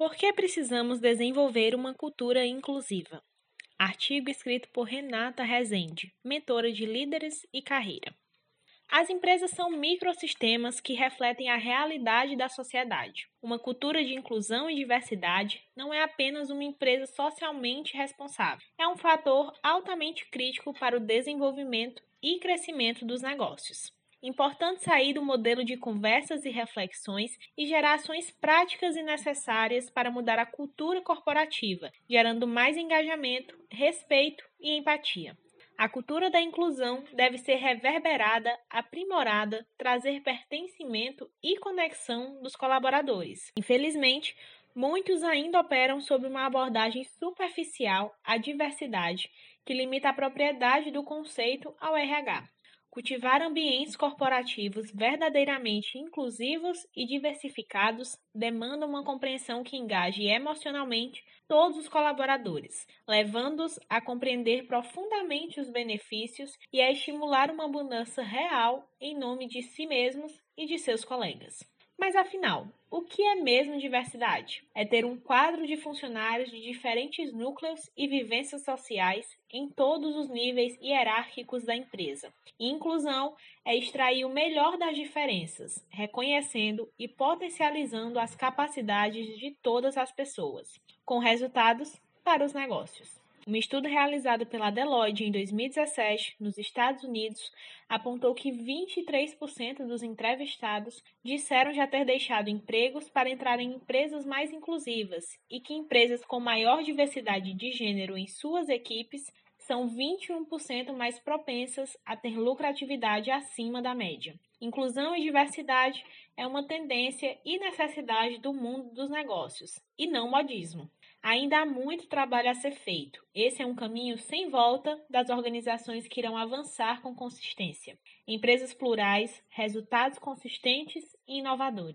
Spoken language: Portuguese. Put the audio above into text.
Por que precisamos desenvolver uma cultura inclusiva? Artigo escrito por Renata Rezende, mentora de líderes e carreira. As empresas são microsistemas que refletem a realidade da sociedade. Uma cultura de inclusão e diversidade não é apenas uma empresa socialmente responsável, é um fator altamente crítico para o desenvolvimento e crescimento dos negócios. Importante sair do modelo de conversas e reflexões e gerar ações práticas e necessárias para mudar a cultura corporativa, gerando mais engajamento, respeito e empatia. A cultura da inclusão deve ser reverberada, aprimorada, trazer pertencimento e conexão dos colaboradores. Infelizmente, muitos ainda operam sob uma abordagem superficial à diversidade, que limita a propriedade do conceito ao RH. Cultivar ambientes corporativos verdadeiramente inclusivos e diversificados demanda uma compreensão que engaje emocionalmente todos os colaboradores, levando-os a compreender profundamente os benefícios e a estimular uma mudança real em nome de si mesmos e de seus colegas. Mas afinal, o que é mesmo diversidade? É ter um quadro de funcionários de diferentes núcleos e vivências sociais em todos os níveis hierárquicos da empresa. E inclusão é extrair o melhor das diferenças, reconhecendo e potencializando as capacidades de todas as pessoas, com resultados para os negócios. Um estudo realizado pela Deloitte em 2017, nos Estados Unidos, apontou que 23% dos entrevistados disseram já ter deixado empregos para entrar em empresas mais inclusivas e que empresas com maior diversidade de gênero em suas equipes são 21% mais propensas a ter lucratividade acima da média. Inclusão e diversidade é uma tendência e necessidade do mundo dos negócios, e não modismo. Ainda há muito trabalho a ser feito. Esse é um caminho sem volta das organizações que irão avançar com consistência. Empresas plurais, resultados consistentes e inovadores.